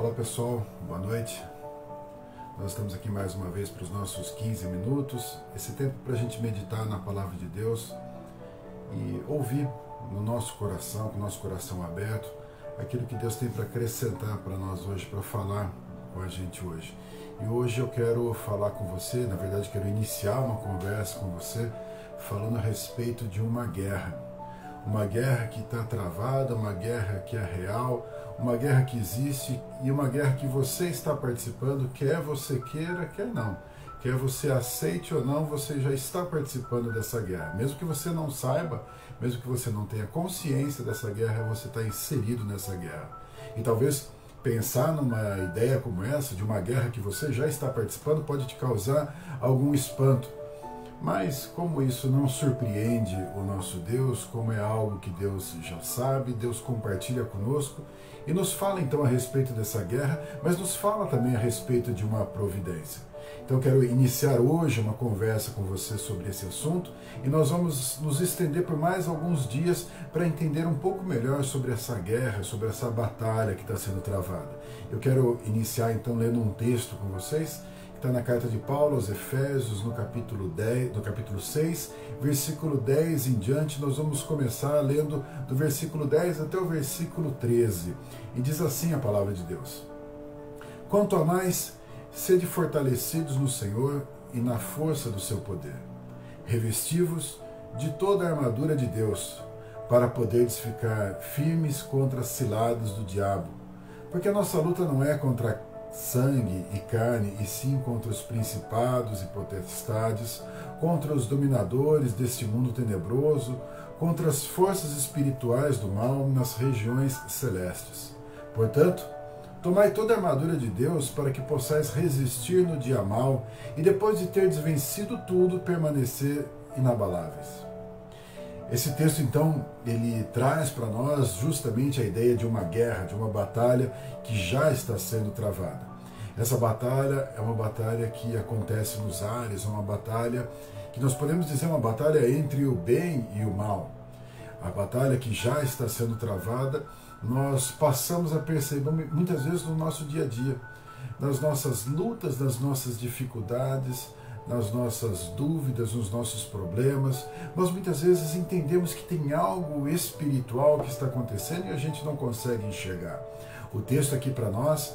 Olá pessoal, boa noite. Nós estamos aqui mais uma vez para os nossos 15 minutos, esse tempo para a gente meditar na palavra de Deus e ouvir no nosso coração, com o nosso coração aberto, aquilo que Deus tem para acrescentar para nós hoje, para falar com a gente hoje. E hoje eu quero falar com você, na verdade quero iniciar uma conversa com você falando a respeito de uma guerra. Uma guerra que está travada, uma guerra que é real, uma guerra que existe e uma guerra que você está participando, quer você queira, quer não. Quer você aceite ou não, você já está participando dessa guerra. Mesmo que você não saiba, mesmo que você não tenha consciência dessa guerra, você está inserido nessa guerra. E talvez pensar numa ideia como essa, de uma guerra que você já está participando, pode te causar algum espanto. Mas como isso não surpreende o nosso Deus, como é algo que Deus já sabe, Deus compartilha conosco e nos fala então a respeito dessa guerra, mas nos fala também a respeito de uma providência. Então quero iniciar hoje uma conversa com você sobre esse assunto e nós vamos nos estender por mais alguns dias para entender um pouco melhor sobre essa guerra, sobre essa batalha que está sendo travada. Eu quero iniciar então lendo um texto com vocês está na carta de Paulo aos Efésios, no capítulo, 10, no capítulo 6, versículo 10 em diante. Nós vamos começar lendo do versículo 10 até o versículo 13. E diz assim a palavra de Deus: Quanto a mais, sede fortalecidos no Senhor e na força do seu poder. Revestivos de toda a armadura de Deus, para poderes ficar firmes contra as ciladas do diabo. Porque a nossa luta não é contra sangue e carne, e sim contra os principados e potestades, contra os dominadores deste mundo tenebroso, contra as forças espirituais do mal nas regiões celestes. Portanto, tomai toda a armadura de Deus para que possais resistir no dia mal e depois de ter vencido tudo, permanecer inabaláveis. Esse texto, então, ele traz para nós justamente a ideia de uma guerra, de uma batalha que já está sendo travada. Essa batalha é uma batalha que acontece nos ares, é uma batalha que nós podemos dizer uma batalha entre o bem e o mal. A batalha que já está sendo travada, nós passamos a perceber muitas vezes no nosso dia a dia, nas nossas lutas, nas nossas dificuldades, nas nossas dúvidas, nos nossos problemas. Nós muitas vezes entendemos que tem algo espiritual que está acontecendo e a gente não consegue enxergar. O texto aqui para nós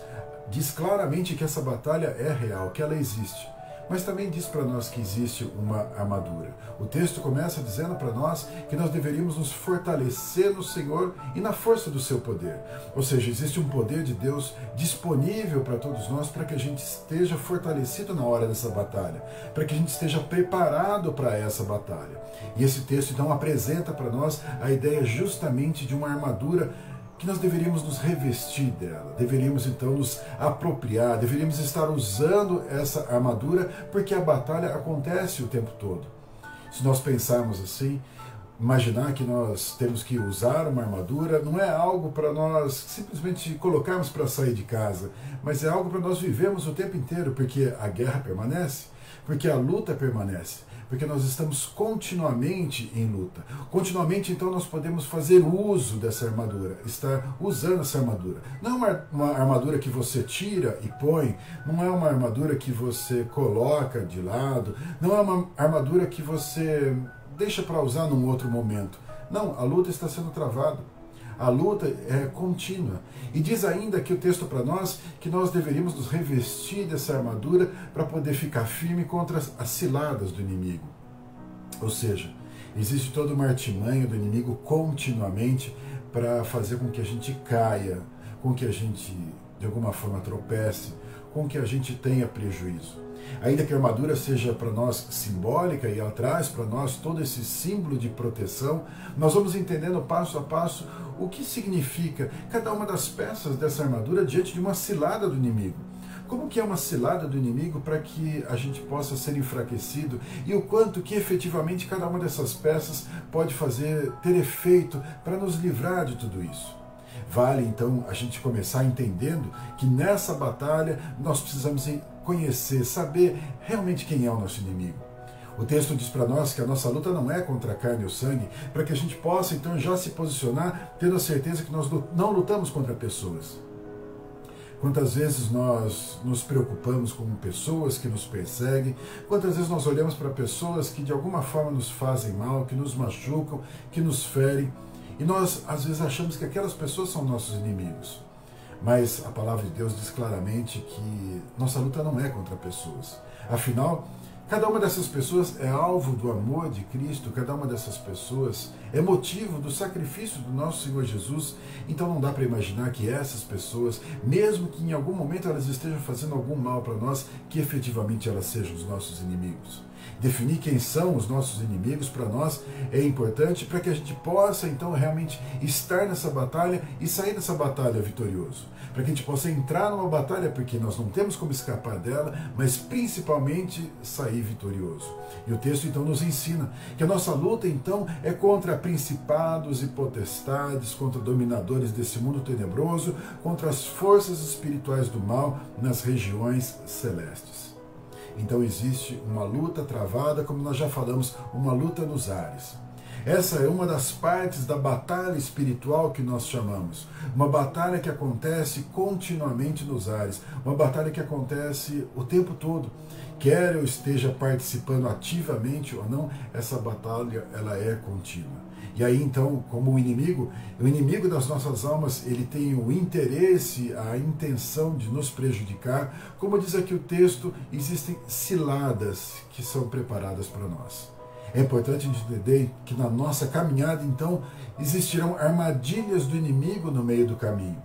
diz claramente que essa batalha é real, que ela existe. Mas também diz para nós que existe uma armadura. O texto começa dizendo para nós que nós deveríamos nos fortalecer no Senhor e na força do seu poder. Ou seja, existe um poder de Deus disponível para todos nós para que a gente esteja fortalecido na hora dessa batalha, para que a gente esteja preparado para essa batalha. E esse texto então apresenta para nós a ideia justamente de uma armadura que nós deveríamos nos revestir dela, deveríamos então nos apropriar, deveríamos estar usando essa armadura, porque a batalha acontece o tempo todo. Se nós pensarmos assim, imaginar que nós temos que usar uma armadura não é algo para nós simplesmente colocarmos para sair de casa, mas é algo para nós vivermos o tempo inteiro, porque a guerra permanece, porque a luta permanece porque nós estamos continuamente em luta. Continuamente, então, nós podemos fazer uso dessa armadura, estar usando essa armadura. Não é uma, uma armadura que você tira e põe, não é uma armadura que você coloca de lado, não é uma armadura que você deixa para usar num outro momento. Não, a luta está sendo travada. A luta é contínua. E diz ainda que o texto para nós que nós deveríamos nos revestir dessa armadura para poder ficar firme contra as ciladas do inimigo. Ou seja, existe todo uma artimanha do inimigo continuamente para fazer com que a gente caia, com que a gente de alguma forma tropece, com que a gente tenha prejuízo. Ainda que a armadura seja para nós simbólica e ela traz para nós todo esse símbolo de proteção, nós vamos entendendo passo a passo o que significa cada uma das peças dessa armadura diante de uma cilada do inimigo. Como que é uma cilada do inimigo para que a gente possa ser enfraquecido e o quanto que efetivamente cada uma dessas peças pode fazer ter efeito para nos livrar de tudo isso. Vale então a gente começar entendendo que nessa batalha nós precisamos conhecer, saber realmente quem é o nosso inimigo. O texto diz para nós que a nossa luta não é contra a carne ou sangue, para que a gente possa então já se posicionar, tendo a certeza que nós não lutamos contra pessoas. Quantas vezes nós nos preocupamos com pessoas que nos perseguem, quantas vezes nós olhamos para pessoas que de alguma forma nos fazem mal, que nos machucam, que nos ferem, e nós às vezes achamos que aquelas pessoas são nossos inimigos. Mas a palavra de Deus diz claramente que nossa luta não é contra pessoas. Afinal, Cada uma dessas pessoas é alvo do amor de Cristo, cada uma dessas pessoas é motivo do sacrifício do nosso Senhor Jesus. Então não dá para imaginar que essas pessoas, mesmo que em algum momento elas estejam fazendo algum mal para nós, que efetivamente elas sejam os nossos inimigos. Definir quem são os nossos inimigos para nós é importante para que a gente possa então realmente estar nessa batalha e sair dessa batalha vitorioso. Para que a gente possa entrar numa batalha porque nós não temos como escapar dela, mas principalmente sair vitorioso. E o texto então nos ensina que a nossa luta então é contra principados e potestades, contra dominadores desse mundo tenebroso, contra as forças espirituais do mal nas regiões celestes. Então existe uma luta travada, como nós já falamos, uma luta nos ares. Essa é uma das partes da batalha espiritual que nós chamamos. Uma batalha que acontece continuamente nos ares. Uma batalha que acontece o tempo todo. Quer eu esteja participando ativamente ou não, essa batalha ela é contínua. E aí então, como o inimigo, o inimigo das nossas almas, ele tem o interesse, a intenção de nos prejudicar. Como diz aqui o texto, existem ciladas que são preparadas para nós. É importante entender que na nossa caminhada, então, existirão armadilhas do inimigo no meio do caminho.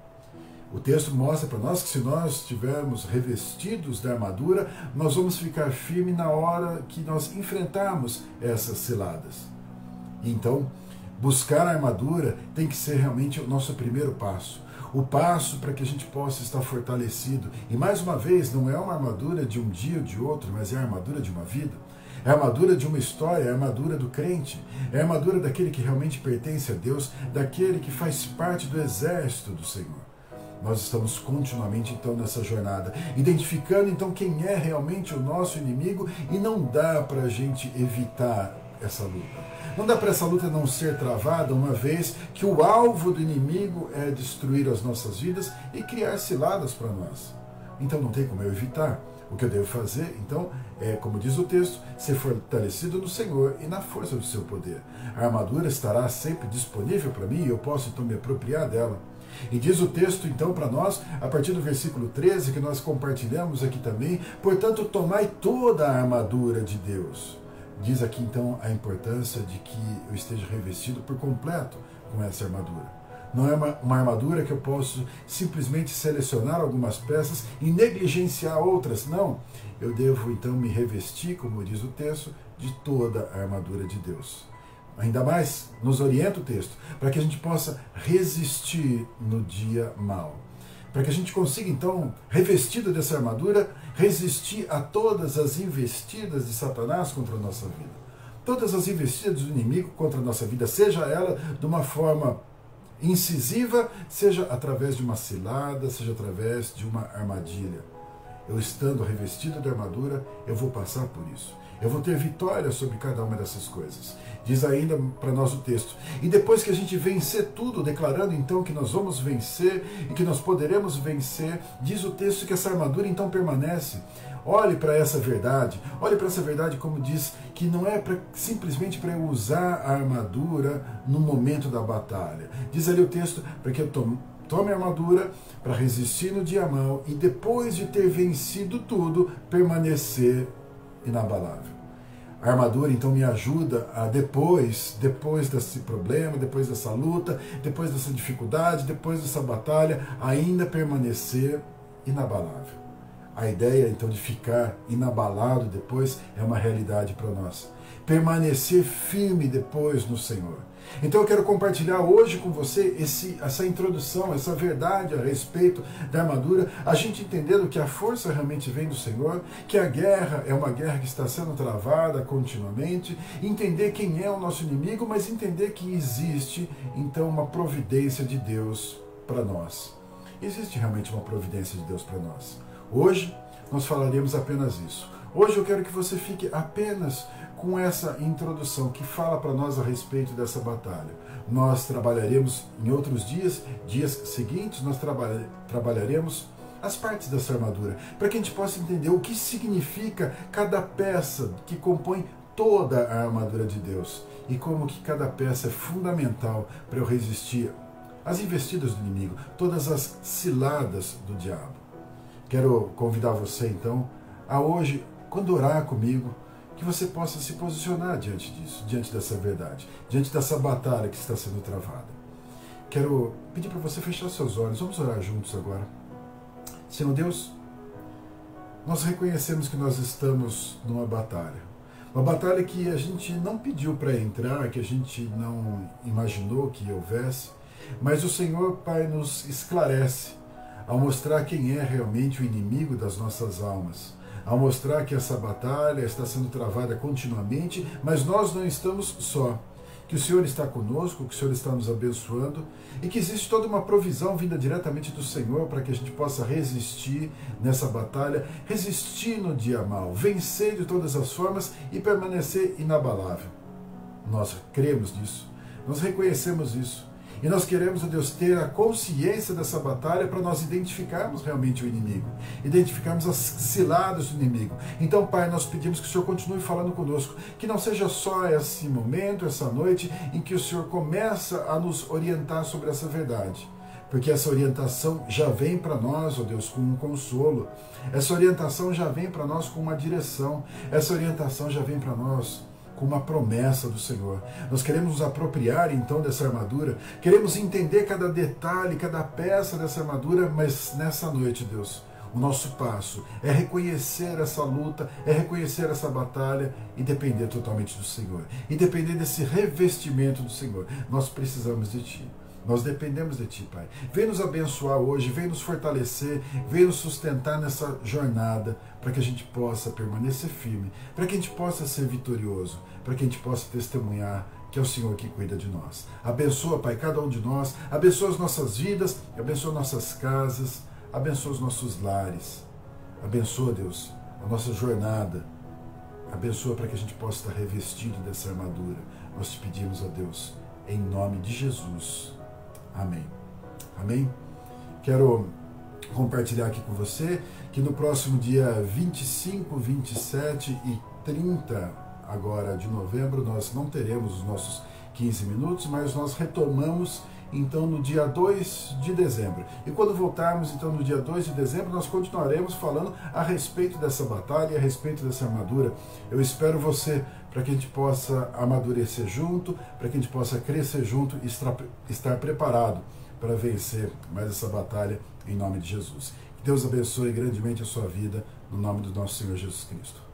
O texto mostra para nós que se nós estivermos revestidos da armadura, nós vamos ficar firmes na hora que nós enfrentarmos essas ciladas. Então, Buscar a armadura tem que ser realmente o nosso primeiro passo. O passo para que a gente possa estar fortalecido. E mais uma vez, não é uma armadura de um dia ou de outro, mas é a armadura de uma vida. É a armadura de uma história, é a armadura do crente, é a armadura daquele que realmente pertence a Deus, daquele que faz parte do exército do Senhor. Nós estamos continuamente então nessa jornada, identificando então quem é realmente o nosso inimigo e não dá para a gente evitar essa luta. Não dá para essa luta não ser travada, uma vez que o alvo do inimigo é destruir as nossas vidas e criar ciladas para nós. Então não tem como eu evitar. O que eu devo fazer, então, é, como diz o texto, ser fortalecido no Senhor e na força do seu poder. A armadura estará sempre disponível para mim e eu posso então me apropriar dela. E diz o texto, então, para nós, a partir do versículo 13, que nós compartilhamos aqui também: portanto, tomai toda a armadura de Deus Diz aqui então a importância de que eu esteja revestido por completo com essa armadura. Não é uma, uma, armadura que eu posso simplesmente selecionar algumas peças e negligenciar outras. Não. Eu devo então me revestir, como diz o texto, de toda a armadura de Deus. Ainda mais nos orienta o texto, para que a gente possa resistir no dia mal para que a gente consiga, então, revestido dessa armadura, resistir a todas as investidas de Satanás contra a nossa vida. Todas as investidas do inimigo contra a nossa vida, seja ela de uma forma incisiva, seja através de uma cilada, seja através de uma armadilha. Eu estando revestido de armadura, eu vou passar por isso. Eu vou ter vitória sobre cada uma dessas coisas. Diz ainda para nós o texto. E depois que a gente vencer tudo, declarando então que nós vamos vencer e que nós poderemos vencer, diz o texto que essa armadura então permanece. Olhe para essa verdade, olhe para essa verdade como diz que não é pra, simplesmente para eu usar a armadura no momento da batalha. Diz ali o texto para que eu tome, tome a armadura para resistir no dia mal e depois de ter vencido tudo, permanecer inabalável. A armadura então me ajuda a depois, depois desse problema, depois dessa luta, depois dessa dificuldade, depois dessa batalha, ainda permanecer inabalável. A ideia então de ficar inabalado depois é uma realidade para nós. Permanecer firme depois no Senhor. Então eu quero compartilhar hoje com você esse, essa introdução, essa verdade a respeito da armadura, a gente entendendo que a força realmente vem do Senhor, que a guerra é uma guerra que está sendo travada continuamente, entender quem é o nosso inimigo, mas entender que existe então uma providência de Deus para nós. Existe realmente uma providência de Deus para nós. Hoje nós falaremos apenas isso. Hoje eu quero que você fique apenas com essa introdução que fala para nós a respeito dessa batalha. Nós trabalharemos em outros dias, dias seguintes, nós trabalha, trabalharemos as partes dessa armadura, para que a gente possa entender o que significa cada peça que compõe toda a armadura de Deus e como que cada peça é fundamental para eu resistir às investidas do inimigo, todas as ciladas do diabo. Quero convidar você então a hoje, quando orar comigo, que você possa se posicionar diante disso, diante dessa verdade, diante dessa batalha que está sendo travada. Quero pedir para você fechar seus olhos, vamos orar juntos agora. Senhor Deus, nós reconhecemos que nós estamos numa batalha. Uma batalha que a gente não pediu para entrar, que a gente não imaginou que houvesse, mas o Senhor, Pai, nos esclarece ao mostrar quem é realmente o inimigo das nossas almas, ao mostrar que essa batalha está sendo travada continuamente, mas nós não estamos só que o Senhor está conosco, que o Senhor está nos abençoando e que existe toda uma provisão vinda diretamente do Senhor para que a gente possa resistir nessa batalha, resistir no dia mal, vencer de todas as formas e permanecer inabalável. Nós cremos nisso, nós reconhecemos isso. E nós queremos, ó Deus, ter a consciência dessa batalha para nós identificarmos realmente o inimigo, identificarmos as ciladas do inimigo. Então, Pai, nós pedimos que o Senhor continue falando conosco, que não seja só esse momento, essa noite, em que o Senhor começa a nos orientar sobre essa verdade porque essa orientação já vem para nós, ó Deus, com um consolo. Essa orientação já vem para nós com uma direção. Essa orientação já vem para nós com uma promessa do Senhor. Nós queremos nos apropriar então dessa armadura, queremos entender cada detalhe, cada peça dessa armadura, mas nessa noite, Deus, o nosso passo é reconhecer essa luta, é reconhecer essa batalha e depender totalmente do Senhor. E depender desse revestimento do Senhor. Nós precisamos de Ti. Nós dependemos de Ti, Pai. Vem nos abençoar hoje, vem nos fortalecer, vem nos sustentar nessa jornada, para que a gente possa permanecer firme, para que a gente possa ser vitorioso, para que a gente possa testemunhar que é o Senhor que cuida de nós. Abençoa, Pai, cada um de nós, abençoa as nossas vidas, abençoa nossas casas, abençoa os nossos lares. Abençoa, Deus, a nossa jornada. Abençoa para que a gente possa estar revestido dessa armadura. Nós te pedimos, a Deus, em nome de Jesus. Amém. Amém? Quero compartilhar aqui com você que no próximo dia 25, 27 e 30 agora de novembro nós não teremos os nossos 15 minutos, mas nós retomamos então no dia 2 de dezembro. E quando voltarmos então no dia 2 de dezembro, nós continuaremos falando a respeito dessa batalha, a respeito dessa armadura. Eu espero você para que a gente possa amadurecer junto, para que a gente possa crescer junto e estar preparado para vencer mais essa batalha em nome de Jesus. Que Deus abençoe grandemente a sua vida, no nome do nosso Senhor Jesus Cristo.